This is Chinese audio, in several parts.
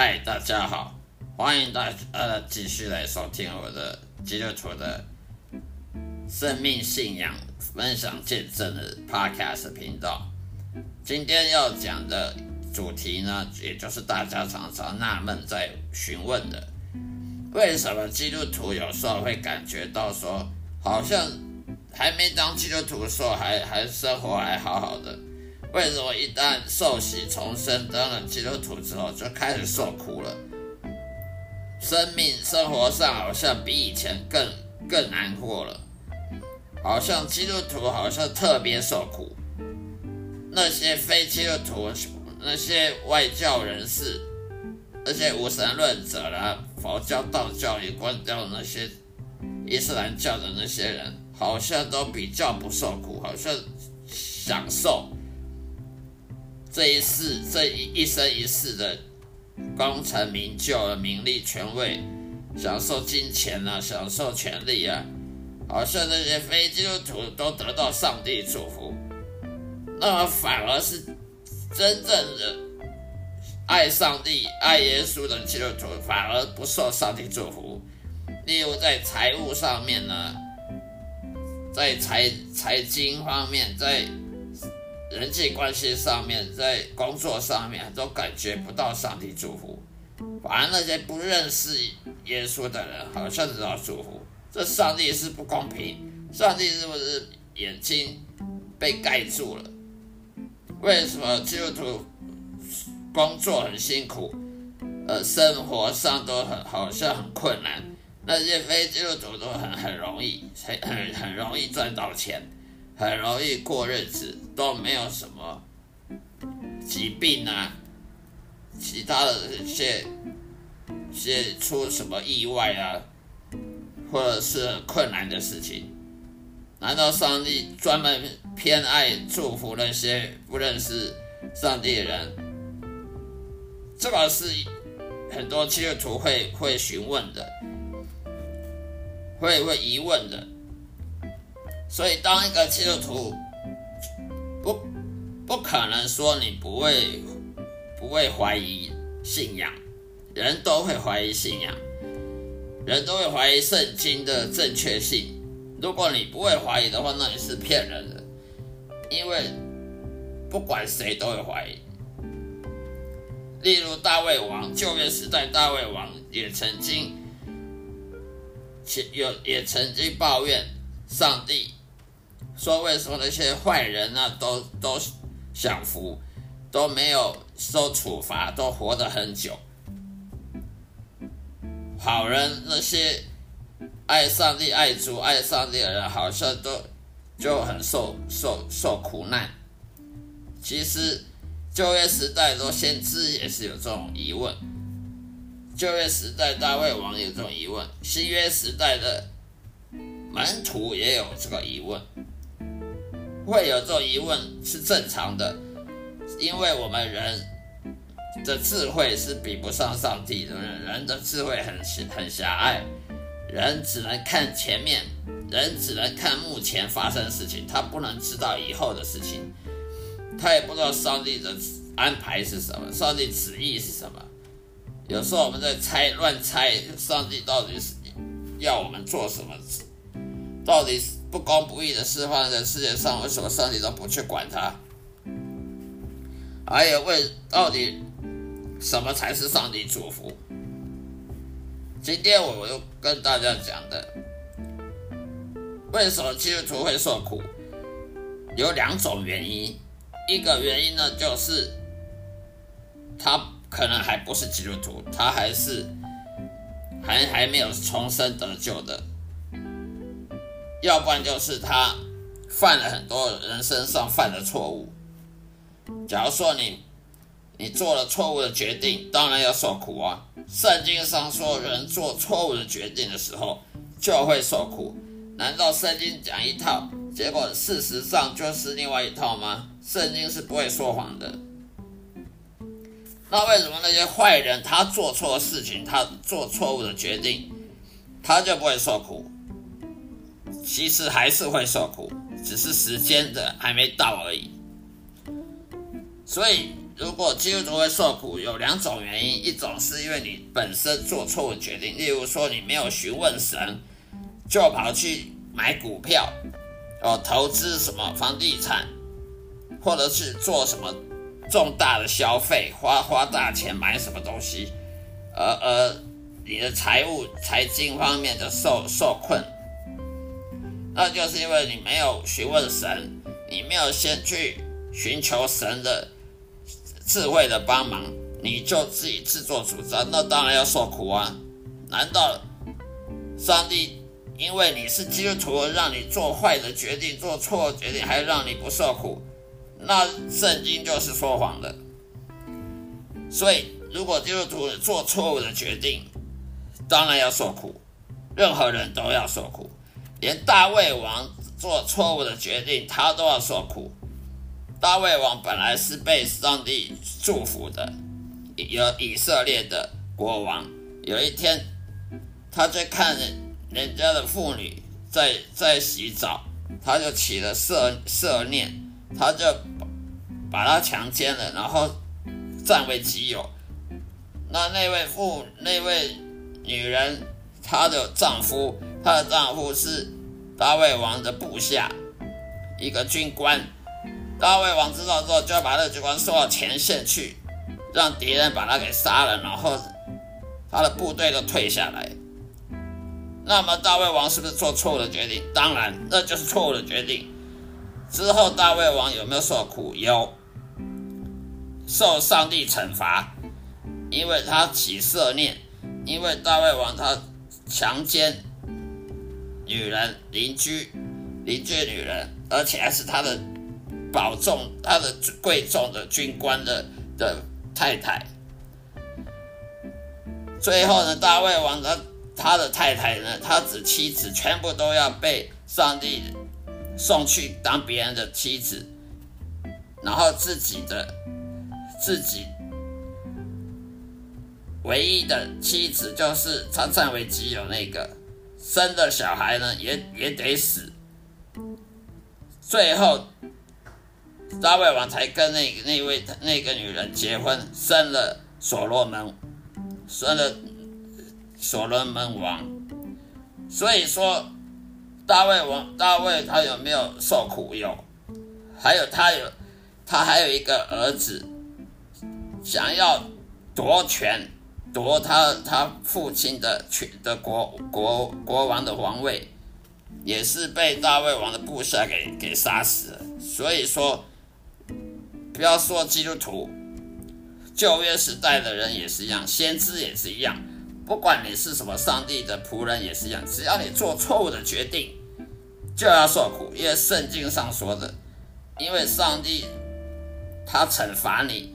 嗨，大家好，欢迎大呃继续来收听我的基督徒的生命信仰分享见证的 Podcast 频道。今天要讲的主题呢，也就是大家常常纳闷在询问的，为什么基督徒有时候会感觉到说，好像还没当基督徒的时候还还生活还好好的。为什么一旦受洗重生当了基督徒之后就开始受苦了？生命生活上好像比以前更更难过了，好像基督徒好像特别受苦。那些非基督徒、那些外教人士、那些无神论者啦、佛教、道教也关掉那些伊斯兰教的那些人，好像都比较不受苦，好像享受。这一世，这一一生一世的功成名就、名利权位、享受金钱啊，享受权利啊，好像那些非基督徒都得到上帝祝福，那么反而是真正的爱上帝、爱耶稣的基督徒，反而不受上帝祝福。例如在财务上面呢，在财财经方面，在人际关系上面，在工作上面都感觉不到上帝祝福，反而那些不认识耶稣的人好像得到祝福。这上帝是不公平，上帝是不是眼睛被盖住了？为什么基督徒工作很辛苦，呃，生活上都很好像很困难，那些非基督徒都很很容易，很很很容易赚到钱。很容易过日子，都没有什么疾病啊，其他的一些些出什么意外啊，或者是很困难的事情，难道上帝专门偏爱祝福那些不认识上帝的人？这个是很多基督徒会会询问的，会会疑问的。所以，当一个基督徒不不可能说你不会不会怀疑信仰，人都会怀疑信仰，人都会怀疑圣经的正确性。如果你不会怀疑的话，那你是骗人的，因为不管谁都会怀疑。例如大卫王，旧约时代大卫王也曾经，有也曾经抱怨上帝。说为什么那些坏人呢，都都享福，都没有受处罚，都活得很久。好人那些爱上帝、爱主、爱上帝的人，好像都就很受受受苦难。其实旧约时代的先知也是有这种疑问，旧约时代大卫王有这种疑问，新约时代的门徒也有这个疑问。会有这种疑问是正常的，因为我们人的智慧是比不上上帝的，人的智慧很很狭隘，人只能看前面，人只能看目前发生的事情，他不能知道以后的事情，他也不知道上帝的安排是什么，上帝旨意是什么。有时候我们在猜乱猜，上帝到底是要我们做什么，到底是。不公不义的事放在世界上，为什么上帝都不去管他？还有为到底什么才是上帝祝福？今天我我又跟大家讲的，为什么基督徒会受苦？有两种原因，一个原因呢就是他可能还不是基督徒，他还是还还没有重生得救的。要不然就是他犯了很多人身上犯的错误。假如说你你做了错误的决定，当然要受苦啊。圣经上说，人做错误的决定的时候就会受苦。难道圣经讲一套，结果事实上就是另外一套吗？圣经是不会说谎的。那为什么那些坏人他做错事情，他做错误的决定，他就不会受苦？其实还是会受苦，只是时间的还没到而已。所以，如果基督徒会受苦，有两种原因：一种是因为你本身做错误决定，例如说你没有询问神，就跑去买股票，哦，投资什么房地产，或者是做什么重大的消费，花花大钱买什么东西，而而你的财务财经方面的受受困。那就是因为你没有询问神，你没有先去寻求神的智慧的帮忙，你就自己自作主张，那当然要受苦啊！难道上帝因为你是基督徒，让你做坏的决定、做错决定，还让你不受苦？那圣经就是说谎的。所以，如果基督徒做错误的决定，当然要受苦，任何人都要受苦。连大卫王做错误的决定，他都要受苦。大卫王本来是被上帝祝福的，有以色列的国王。有一天，他在看人家的妇女在在洗澡，他就起了色色念，他就把她强奸了，然后占为己有。那那位妇那位女人，她的丈夫。她的丈夫是大卫王的部下，一个军官。大卫王知道之后，就要把那个军官送到前线去，让敌人把他给杀了，然后他的部队都退下来。那么大卫王是不是做错误的决定？当然，那就是错误的决定。之后大卫王有没有受苦？有，受上帝惩罚，因为他起色念，因为大卫王他强奸。女人邻居，邻居女人，而且还是他的保重、他的贵重的军官的的太太。最后呢，大卫王他他的太太呢，他子妻子全部都要被上帝送去当别人的妻子，然后自己的自己唯一的妻子就是常常为己有那个。生的小孩呢，也也得死。最后，大卫王才跟那那位那个女人结婚，生了所罗门，生了所罗门王。所以说，大卫王大卫他有没有受苦？有，还有他有他还有一个儿子，想要夺权。夺他他父亲的权的国国国王的皇位，也是被大卫王的部下给给杀死了。所以说，不要说基督徒，旧约时代的人也是一样，先知也是一样，不管你是什么上帝的仆人也是一样，只要你做错误的决定，就要受苦。因为圣经上说的，因为上帝他惩罚你，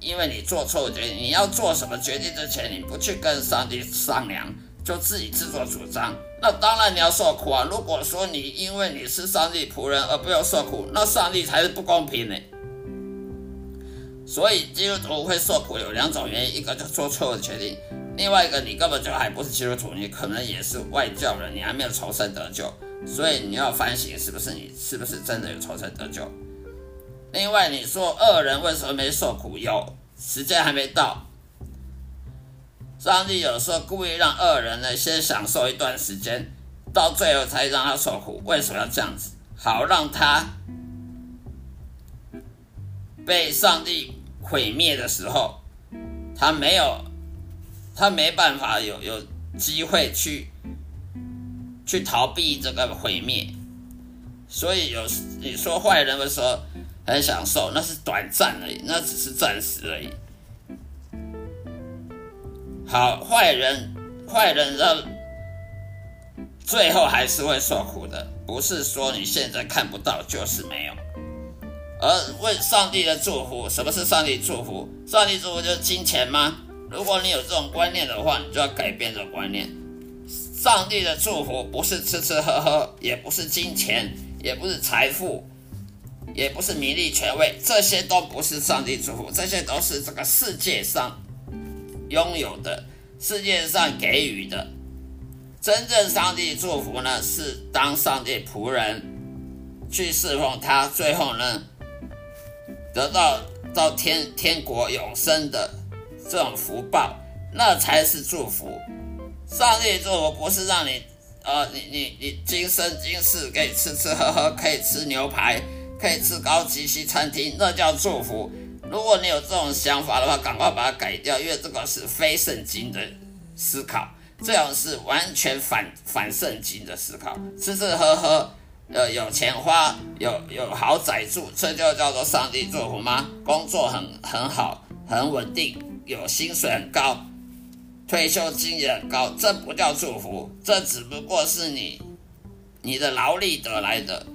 因为你做错决定。你要做什么决定之前，你不去跟上帝商量，就自己自作主张，那当然你要受苦啊。如果说你因为你是上帝仆人而不要受苦，那上帝才是不公平的。所以基督徒会受苦有两种原因，一个就做错误的决定。另外一个，你根本就还不是基督徒，你可能也是外教人，你还没有重生得救，所以你要反省，是不是你是不是真的有重生得救？另外，你说恶人为什么没受苦？有时间还没到，上帝有时候故意让恶人呢先享受一段时间，到最后才让他受苦。为什么要这样子？好让他被上帝毁灭的时候，他没有。他没办法有有机会去去逃避这个毁灭，所以有你说坏人的时候很享受，那是短暂而已，那只是暂时而已。好，坏人坏人到最后还是会受苦的，不是说你现在看不到就是没有。而为上帝的祝福，什么是上帝祝福？上帝祝福就是金钱吗？如果你有这种观念的话，你就要改变这种观念。上帝的祝福不是吃吃喝喝，也不是金钱，也不是财富，也不是名利权位，这些都不是上帝祝福，这些都是这个世界上拥有的，世界上给予的。真正上帝祝福呢，是当上帝仆人去侍奉他，最后呢得到到天天国永生的。这种福报，那才是祝福。上帝祝福不是让你，呃，你你你今生今世可以吃吃喝喝，可以吃牛排，可以吃高级西餐厅，那叫祝福。如果你有这种想法的话，赶快把它改掉，因为这个是非圣经的思考，这样是完全反反圣经的思考。吃吃喝喝，呃，有钱花，有有豪宅住，这就叫做上帝祝福吗？工作很很好，很稳定。有薪水很高，退休金也很高，这不叫祝福，这只不过是你你的劳力得来的。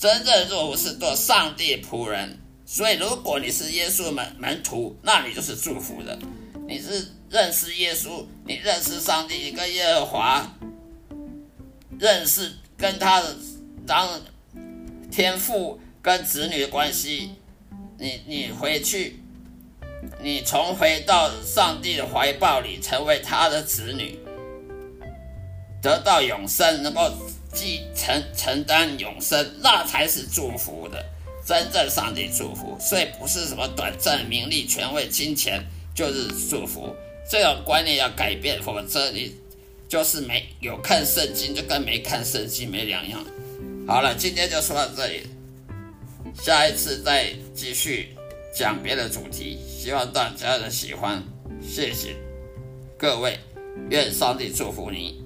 真正祝福是做上帝仆人，所以如果你是耶稣门门徒，那你就是祝福的。你是认识耶稣，你认识上帝，你跟耶和华认识，跟他的当天父跟子女的关系，你你回去。你重回到上帝的怀抱里，成为他的子女，得到永生，能够继承承担永生，那才是祝福的真正上帝祝福。所以不是什么短暂名利、权位、金钱就是祝福，这种观念要改变，否则你就是没有看圣经，就跟没看圣经没两样。好了，今天就说到这里，下一次再继续。讲别的主题，希望大家的喜欢，谢谢各位，愿上帝祝福你。